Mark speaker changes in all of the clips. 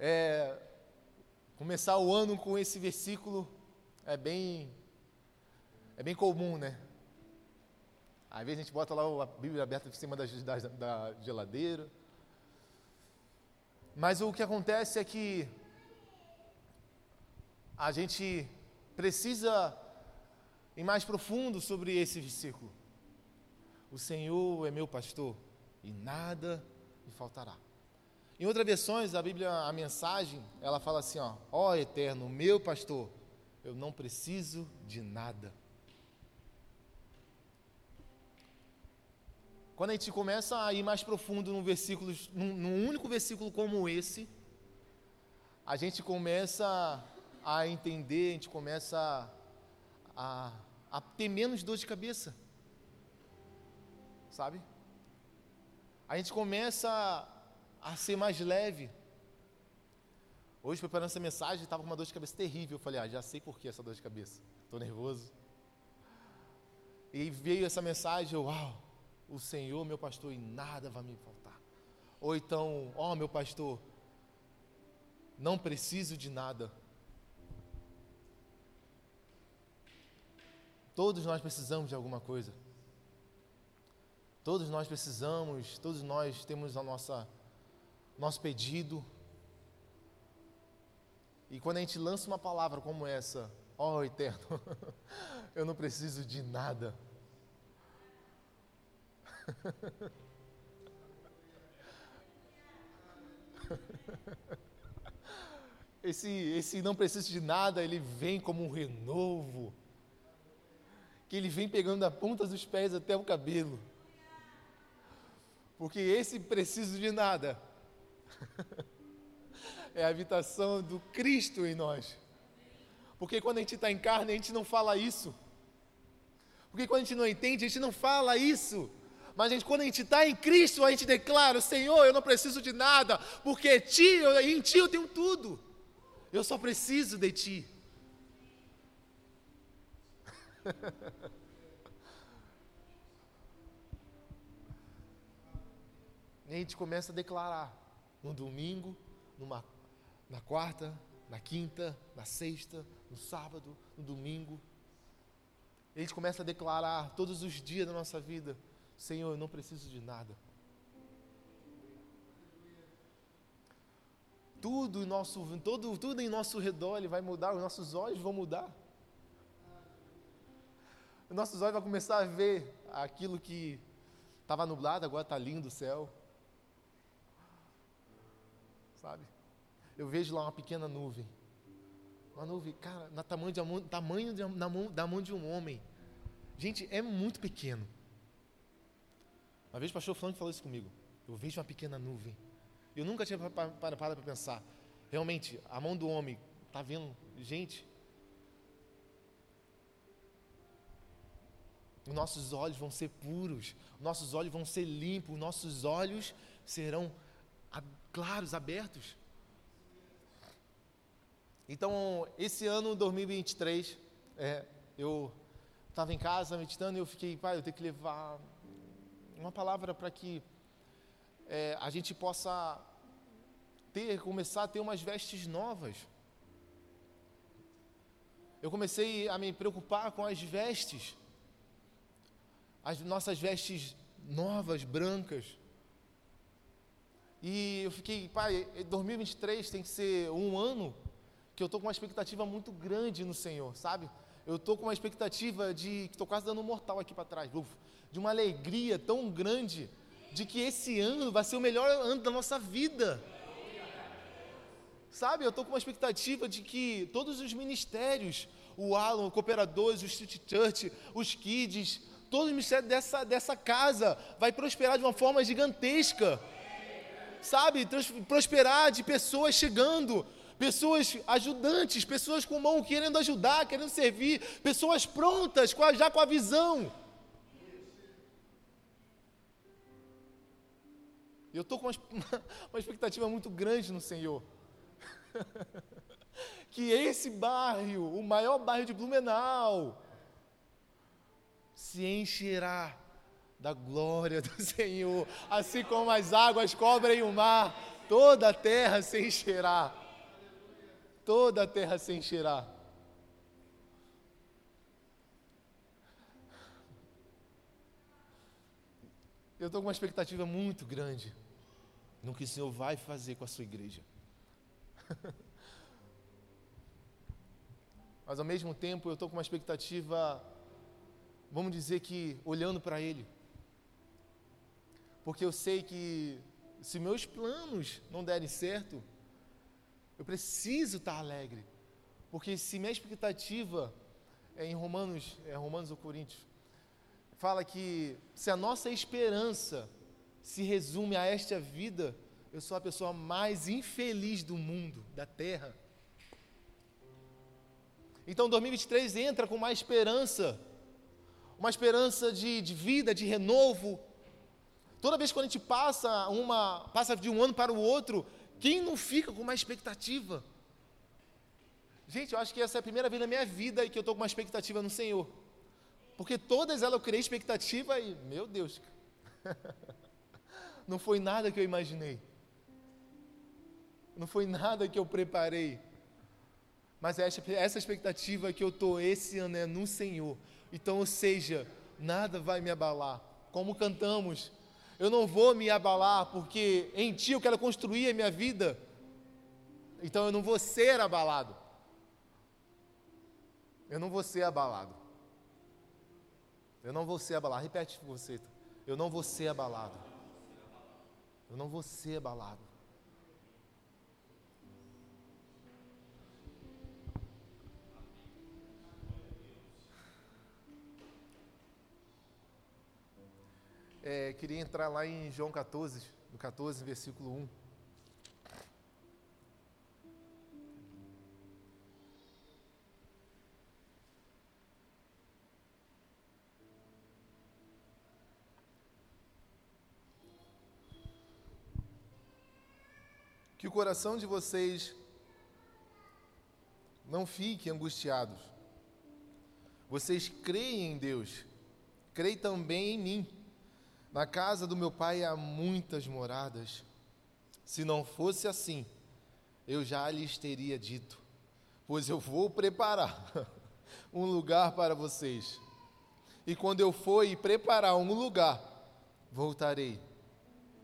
Speaker 1: É, começar o ano com esse versículo é bem é bem comum, né? Às vezes a gente bota lá a Bíblia aberta em cima da, da, da geladeira. Mas o que acontece é que a gente precisa ir mais profundo sobre esse versículo. O Senhor é meu pastor e nada me faltará. Em outras versões, a Bíblia, a mensagem, ela fala assim, ó, ó eterno, meu pastor, eu não preciso de nada. Quando a gente começa a ir mais profundo num versículo, num, num único versículo como esse, a gente começa a entender, a gente começa a, a ter menos dor de cabeça. Sabe? A gente começa a ser mais leve. Hoje, preparando essa mensagem, estava com uma dor de cabeça terrível. Eu falei, ah, já sei por que essa dor de cabeça. Estou nervoso. E veio essa mensagem, eu, uau, o Senhor, meu pastor, e nada vai me faltar. Ou então, ó, oh, meu pastor, não preciso de nada. Todos nós precisamos de alguma coisa. Todos nós precisamos, todos nós temos a nossa nosso pedido. E quando a gente lança uma palavra como essa, ó oh, Eterno, eu não preciso de nada. Esse, esse não preciso de nada, ele vem como um renovo, que ele vem pegando a ponta dos pés até o cabelo. Porque esse preciso de nada é a habitação do Cristo em nós. Porque quando a gente está em carne, a gente não fala isso. Porque quando a gente não entende, a gente não fala isso. Mas gente, quando a gente está em Cristo, a gente declara: Senhor, eu não preciso de nada, porque ti, eu, em Ti eu tenho tudo. Eu só preciso de Ti. e a gente começa a declarar no domingo, numa, na quarta, na quinta, na sexta, no sábado, no domingo. E gente começa a declarar todos os dias da nossa vida: Senhor, eu não preciso de nada. Tudo em nosso, todo, tudo em nosso redor ele vai mudar, os nossos olhos vão mudar. Os nossos olhos vão começar a ver aquilo que estava nublado, agora está lindo o céu. Sabe? Eu vejo lá uma pequena nuvem. Uma nuvem, cara, na tamanho, de, tamanho de, na mão, da mão de um homem. Gente, é muito pequeno. Uma vez o pastor Frank falou isso comigo. Eu vejo uma pequena nuvem. Eu nunca tinha parado para pensar. Realmente, a mão do homem está vendo gente. Os nossos olhos vão ser puros, nossos olhos vão ser limpos, nossos olhos serão claros, abertos. Então, esse ano 2023, é, eu estava em casa meditando e eu fiquei, pai, eu tenho que levar uma palavra para que é, a gente possa ter, começar a ter umas vestes novas. Eu comecei a me preocupar com as vestes, as nossas vestes novas, brancas. E eu fiquei, pai, 2023 tem que ser um ano que eu estou com uma expectativa muito grande no Senhor, sabe? Eu estou com uma expectativa de que estou quase dando um mortal aqui para trás, uf, de uma alegria tão grande de que esse ano vai ser o melhor ano da nossa vida. Sabe, eu estou com uma expectativa de que todos os ministérios, o Alan, o Cooperadores, o Street Church, os Kids, todo o ministério dessa, dessa casa vai prosperar de uma forma gigantesca. Sabe, prosperar de pessoas chegando, pessoas ajudantes, pessoas com mão querendo ajudar, querendo servir, pessoas prontas, já com a visão. Eu estou com uma, expectativa muito grande no Senhor. que esse bairro, o maior bairro de Blumenau, se encherá da glória do Senhor, assim como as águas cobrem o mar, toda a terra se encherá. Toda a terra se encherá. Eu estou com uma expectativa muito grande no que o Senhor vai fazer com a sua igreja. Mas ao mesmo tempo eu estou com uma expectativa, vamos dizer que olhando para Ele. Porque eu sei que se meus planos não derem certo, eu preciso estar alegre. Porque se minha expectativa é em Romanos, é Romanos ou Coríntios, fala que se a nossa esperança se resume a esta vida, eu sou a pessoa mais infeliz do mundo, da terra. Então 2023 entra com uma esperança, uma esperança de, de vida, de renovo. Toda vez que a gente passa uma, passa de um ano para o outro, quem não fica com uma expectativa? Gente, eu acho que essa é a primeira vez na minha vida que eu estou com uma expectativa no Senhor. Porque todas elas eu criei expectativa e, meu Deus, não foi nada que eu imaginei. Não foi nada que eu preparei. Mas essa, essa expectativa que eu estou esse ano é no Senhor. Então, ou seja, nada vai me abalar. Como cantamos, eu não vou me abalar, porque em Ti eu quero construir a minha vida. Então eu não vou ser abalado. Eu não vou ser abalado. Eu não vou ser abalado. Repete você. Eu não vou ser abalado. Eu não vou ser abalado. É, queria entrar lá em João 14, no 14, versículo 1. Que o coração de vocês não fique angustiados. Vocês creem em Deus, creem também em mim. Na casa do meu pai há muitas moradas. Se não fosse assim, eu já lhes teria dito, pois eu vou preparar um lugar para vocês. E quando eu for e preparar um lugar, voltarei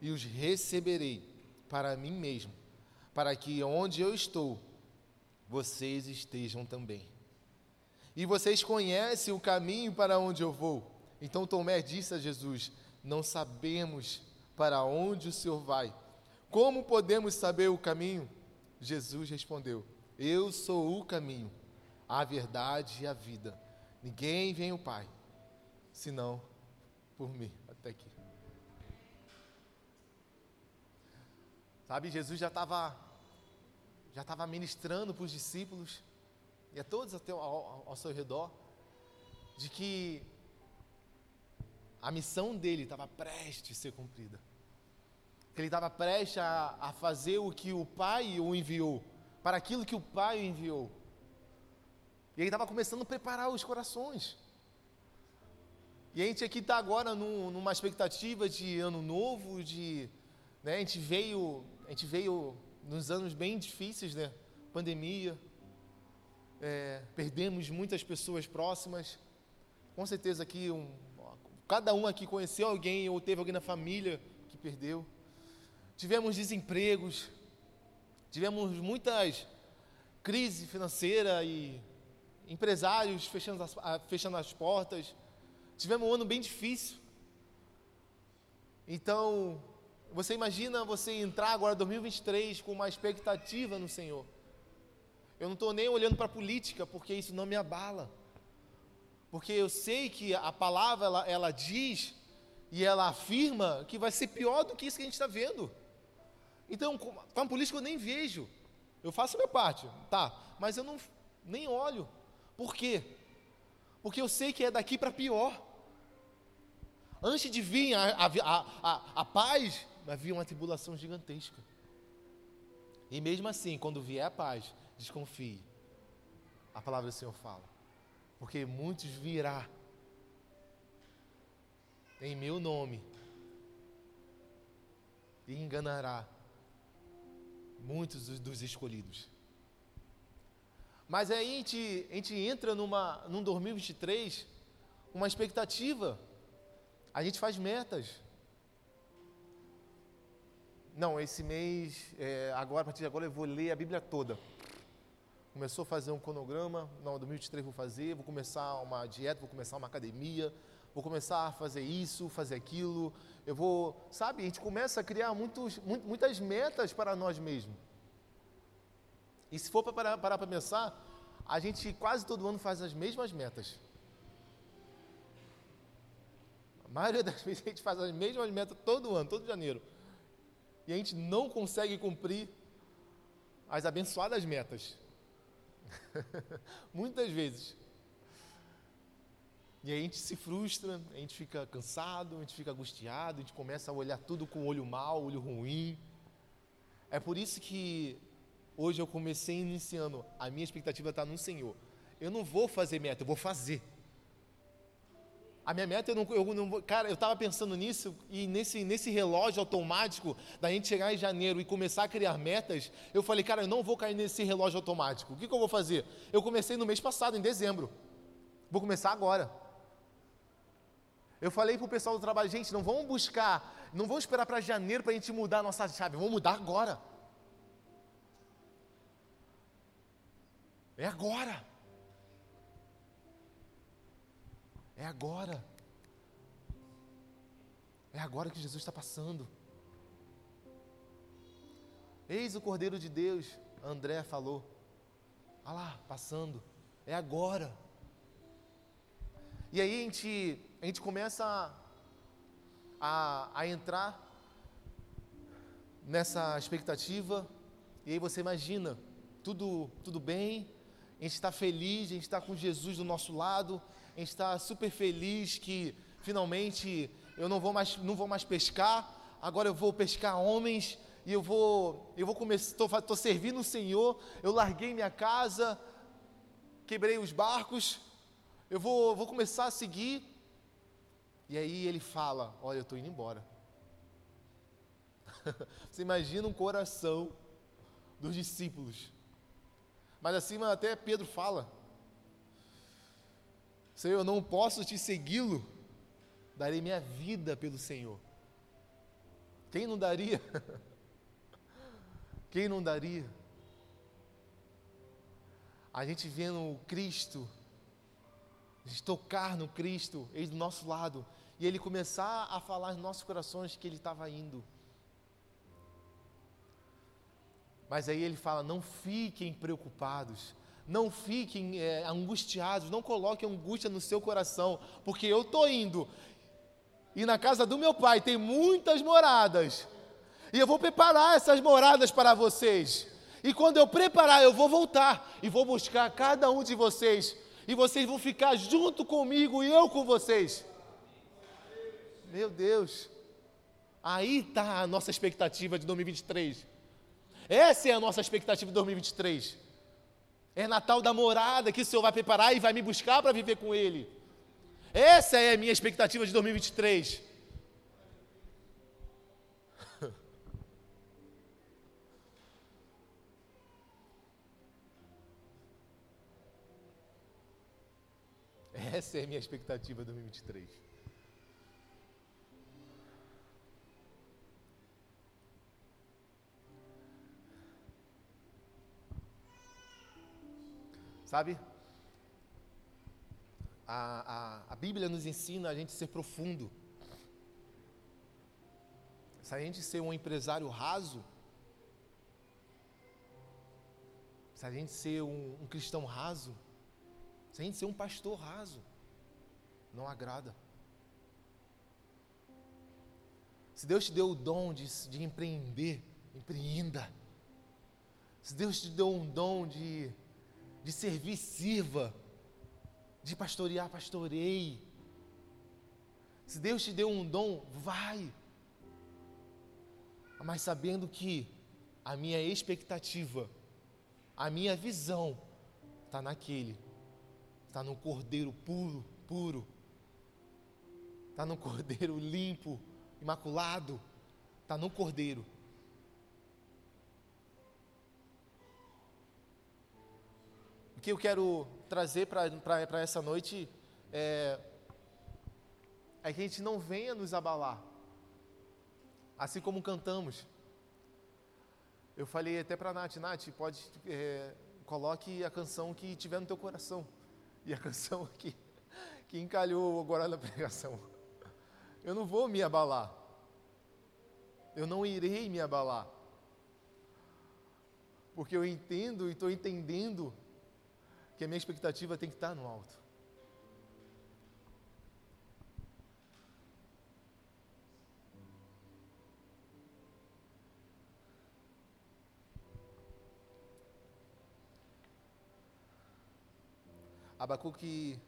Speaker 1: e os receberei para mim mesmo, para que onde eu estou, vocês estejam também. E vocês conhecem o caminho para onde eu vou. Então Tomé disse a Jesus: Não sabemos para onde o Senhor vai. Como podemos saber o caminho? Jesus respondeu: Eu sou o caminho, a verdade e a vida. Ninguém vem ao Pai, senão por mim. Até aqui. Sabe, Jesus já estava já estava ministrando para os discípulos e a todos ao, ao, ao seu redor de que a missão dele estava prestes a ser cumprida. Ele estava prestes a, a, fazer o que o Pai o enviou, para aquilo que o Pai o enviou. E ele estava começando a preparar os corações. E a gente aqui está agora num, numa expectativa de ano novo, de. Né, a gente veio. A gente veio nos anos bem difíceis, né? Pandemia, é, perdemos muitas pessoas próximas. Com certeza aqui, um, cada um aqui conheceu alguém ou teve alguém na família que perdeu. Tivemos desempregos, tivemos muitas crises financeiras e empresários fechando as, fechando as portas. Tivemos um ano bem difícil. Então, você imagina você entrar agora em 2023 com uma expectativa no Senhor. Eu não estou nem olhando para a política, porque isso não me abala. Porque eu sei que a palavra ela, ela diz e ela afirma que vai ser pior do que isso que a gente está vendo. Então, com a política eu nem vejo. Eu faço a minha parte, tá? Mas eu não nem olho. Por quê? Porque eu sei que é daqui para pior. Antes de vir a, a, a, a, paz, havia uma tribulação gigantesca. E mesmo assim, quando vier a paz, desconfie. A palavra do Senhor fala. Porque muitos virá em meu nome e enganará muitos dos escolhidos. Mas aí a gente, a gente entra numa, num 2023, uma expectativa. A gente faz metas. Não, esse mês, é, agora, a partir de agora, eu vou ler a Bíblia toda. Começou a fazer um cronograma, não, 2023 vou fazer, vou começar uma dieta, vou começar uma academia, vou começar a fazer isso, fazer aquilo, eu vou, sabe, a gente começa a criar muitos, muitas metas para nós mesmos. E se for para parar para pensar, a gente quase todo ano faz as mesmas metas. A maioria das vezes a gente faz as mesmas metas todo ano, todo janeiro. E a gente não consegue cumprir as abençoadas metas. Muitas vezes. E aí a gente se frustra, a gente fica cansado, a gente fica angustiado, a gente começa a olhar tudo com olho mau, olho ruim. É por isso que hoje eu comecei iniciando, a minha expectativa está no Senhor. Eu não vou fazer meta, eu vou fazer. A minha meta, eu não, eu não cara, eu estava pensando nisso e nesse, nesse relógio automático da gente chegar em janeiro e começar a criar metas, eu falei, cara, eu não vou cair nesse relógio automático. O que, que eu vou fazer? Eu comecei no mês passado, em dezembro. Vou começar agora. Eu falei para o pessoal do trabalho, gente, não vamos buscar, não vamos esperar para janeiro para a gente mudar a nossa chave, vamos mudar agora. É agora. É agora. É agora que Jesus está passando. Eis o Cordeiro de Deus, André falou. Olha lá, passando. É agora. E aí a gente a gente começa a, a, a entrar nessa expectativa, e aí você imagina, tudo, tudo bem, a gente está feliz, a gente está com Jesus do nosso lado, gente está super feliz que finalmente eu não vou mais, não vou mais pescar, agora eu vou pescar homens e eu vou, eu vou começar, estou servindo o Senhor, eu larguei minha casa, quebrei os barcos, eu vou, vou começar a seguir e aí ele fala: Olha, eu estou indo embora. Você imagina um coração dos discípulos. Mas acima até Pedro fala: Senhor, eu não posso te segui-lo, darei minha vida pelo Senhor. Quem não daria? Quem não daria? A gente vendo Cristo, a gente tocar no Cristo, Ele do nosso lado, e ele começar a falar nos nossos corações que ele estava indo. Mas aí ele fala: não fiquem preocupados, não fiquem é, angustiados, não coloquem angústia no seu coração, porque eu estou indo. E na casa do meu pai tem muitas moradas. E eu vou preparar essas moradas para vocês. E quando eu preparar, eu vou voltar e vou buscar cada um de vocês. E vocês vão ficar junto comigo e eu com vocês. Meu Deus. Aí está a nossa expectativa de 2023. Essa é a nossa expectativa de 2023. É Natal da morada que o Senhor vai preparar e vai me buscar para viver com Ele. Essa é a minha expectativa de 2023. Essa é a minha expectativa de 2023. Sabe? A, a, a Bíblia nos ensina a gente ser profundo. Se a gente ser um empresário raso, se a gente ser um, um cristão raso, se a gente ser um pastor raso, não agrada. Se Deus te deu o dom de, de empreender, empreenda. Se Deus te deu um dom de de servir, sirva. De pastorear, pastoreie. Se Deus te deu um dom, vai. Mas sabendo que a minha expectativa, a minha visão está naquele, está no cordeiro puro, puro, está no cordeiro limpo, imaculado, está no cordeiro. Que eu quero trazer para essa noite é, é que a gente não venha nos abalar, assim como cantamos. Eu falei até para a Nath, Nath, pode, é, coloque a canção que tiver no teu coração. E a canção que, que encalhou agora na pregação. Eu não vou me abalar. Eu não irei me abalar. Porque eu entendo e estou entendendo que a minha expectativa tem que estar no alto. Abacuque,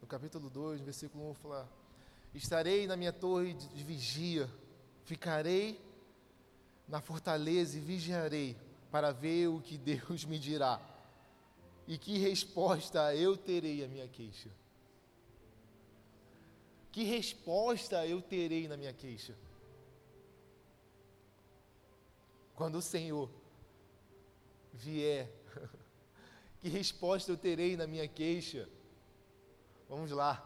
Speaker 1: no capítulo 2, versículo 1, fala: Estarei na minha torre de vigia, ficarei na fortaleza e vigiarei para ver o que Deus me dirá e que resposta eu terei à minha queixa. Que resposta eu terei na minha queixa? Quando o Senhor vier que resposta eu terei na minha queixa? Vamos lá.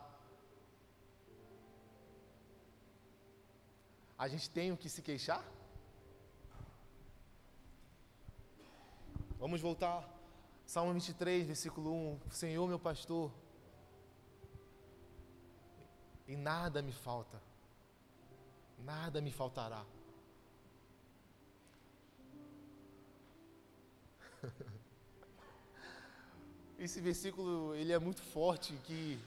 Speaker 1: A gente tem o que se queixar? Vamos voltar. Salmo 23, versículo 1. Senhor, meu pastor, e nada me falta, nada me faltará. esse versículo ele é muito forte que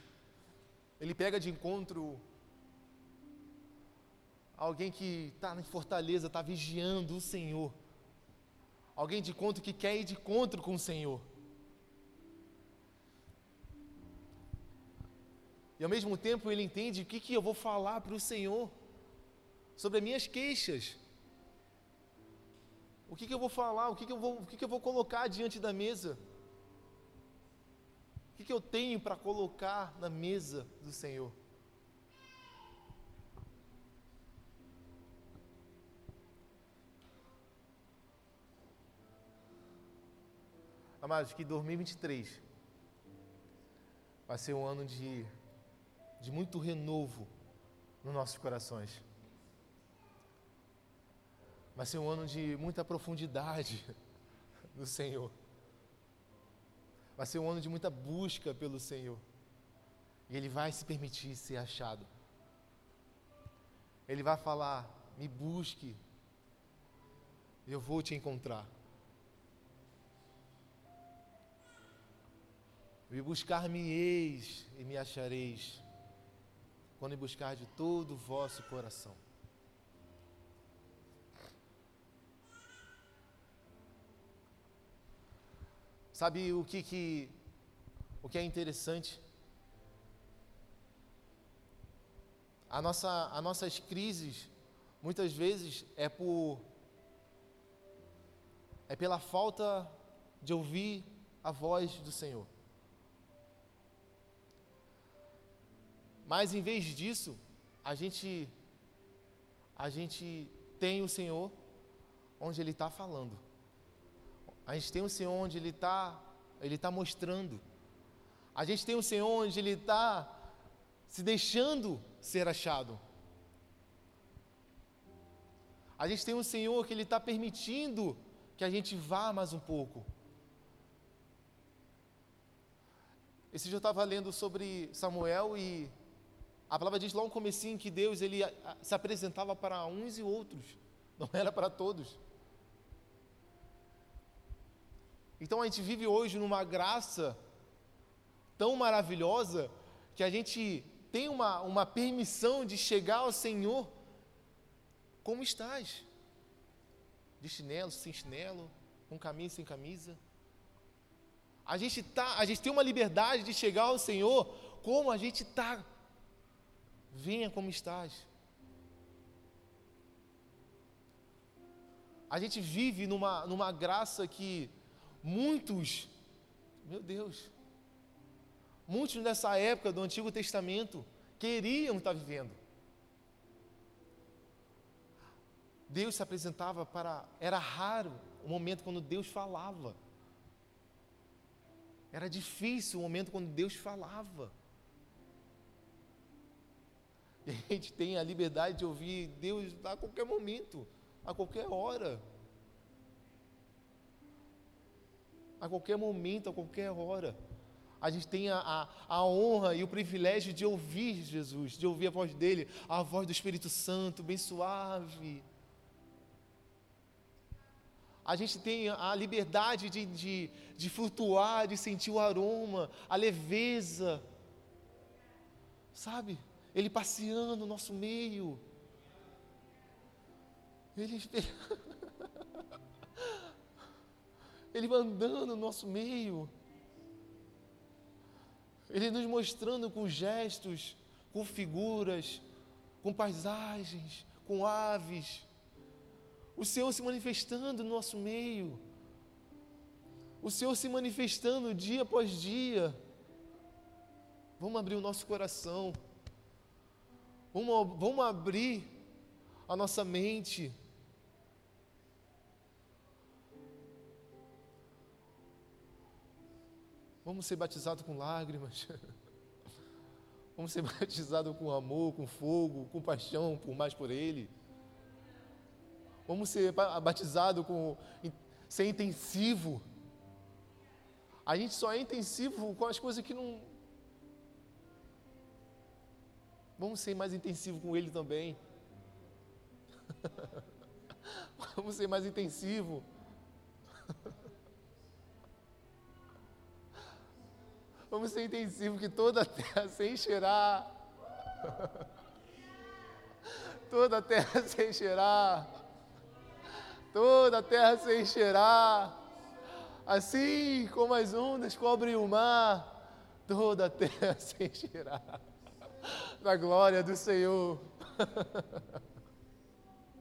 Speaker 1: ele pega de encontro alguém que está em fortaleza, está vigiando o Senhor, alguém de encontro que quer ir de encontro com o Senhor. E ao mesmo tempo ele entende o que, que eu vou falar para o Senhor sobre as minhas queixas. O que, que eu vou falar, o que, que, eu vou, o que, que eu vou colocar diante da mesa. O que, que eu tenho para colocar na mesa do Senhor? Amados, que 2023 vai ser um ano de, de muito renovo nos nossos corações. Vai ser um ano de muita profundidade do Senhor. Vai ser um ano de muita busca pelo Senhor. E Ele vai se permitir ser achado. Ele vai falar: me busque, eu vou te encontrar. Me buscar-me-eis e me achareis, quando buscar de todo o vosso coração. Sabe o que, que, o que é interessante? A nossa, as nossas crises, muitas vezes, é por é pela falta de ouvir a voz do Senhor. Mas em vez disso, a gente a gente tem o Senhor onde Ele está falando. A gente tem um Senhor onde Ele está ele tá mostrando. A gente tem um Senhor onde Ele está se deixando ser achado. A gente tem um Senhor que Ele está permitindo que a gente vá mais um pouco. Esse dia eu estava lendo sobre Samuel e a palavra diz lá no comecinho que Deus ele se apresentava para uns e outros, não era para todos. Então a gente vive hoje numa graça tão maravilhosa que a gente tem uma, uma permissão de chegar ao Senhor como estás. De chinelo, sem chinelo, com camisa, sem camisa. A gente, tá, a gente tem uma liberdade de chegar ao Senhor como a gente está. Venha como estás. A gente vive numa, numa graça que Muitos, meu Deus, muitos nessa época do Antigo Testamento queriam estar vivendo. Deus se apresentava para. Era raro o momento quando Deus falava. Era difícil o momento quando Deus falava. E a gente tem a liberdade de ouvir Deus a qualquer momento, a qualquer hora. A qualquer momento, a qualquer hora. A gente tem a, a, a, honra e o privilégio de ouvir Jesus, de ouvir a voz dele, a voz do Espírito Santo, bem suave. A gente tem a liberdade de, de, de flutuar, de sentir o aroma, a leveza. Sabe? Ele passeando no nosso meio. Ele, ele andando no nosso meio. Ele nos mostrando com gestos, com figuras, com paisagens, com aves. O Senhor se manifestando no nosso meio. O Senhor se manifestando dia após dia. Vamos abrir o nosso coração. Vamos, vamos abrir a nossa mente. Vamos ser batizados com lágrimas. Vamos ser batizados com amor, com fogo, com paixão, por mais por Ele. Vamos ser batizados com ser intensivo. A gente só é intensivo com as coisas que não, Vamos ser mais intensivo com Ele também. Vamos ser mais intensivo. Vamos ser intensivo que toda a terra se encherá. toda a terra se encherá. Toda a terra se encherá. Assim como as ondas cobrem o mar, toda a terra se encherá da glória do Senhor.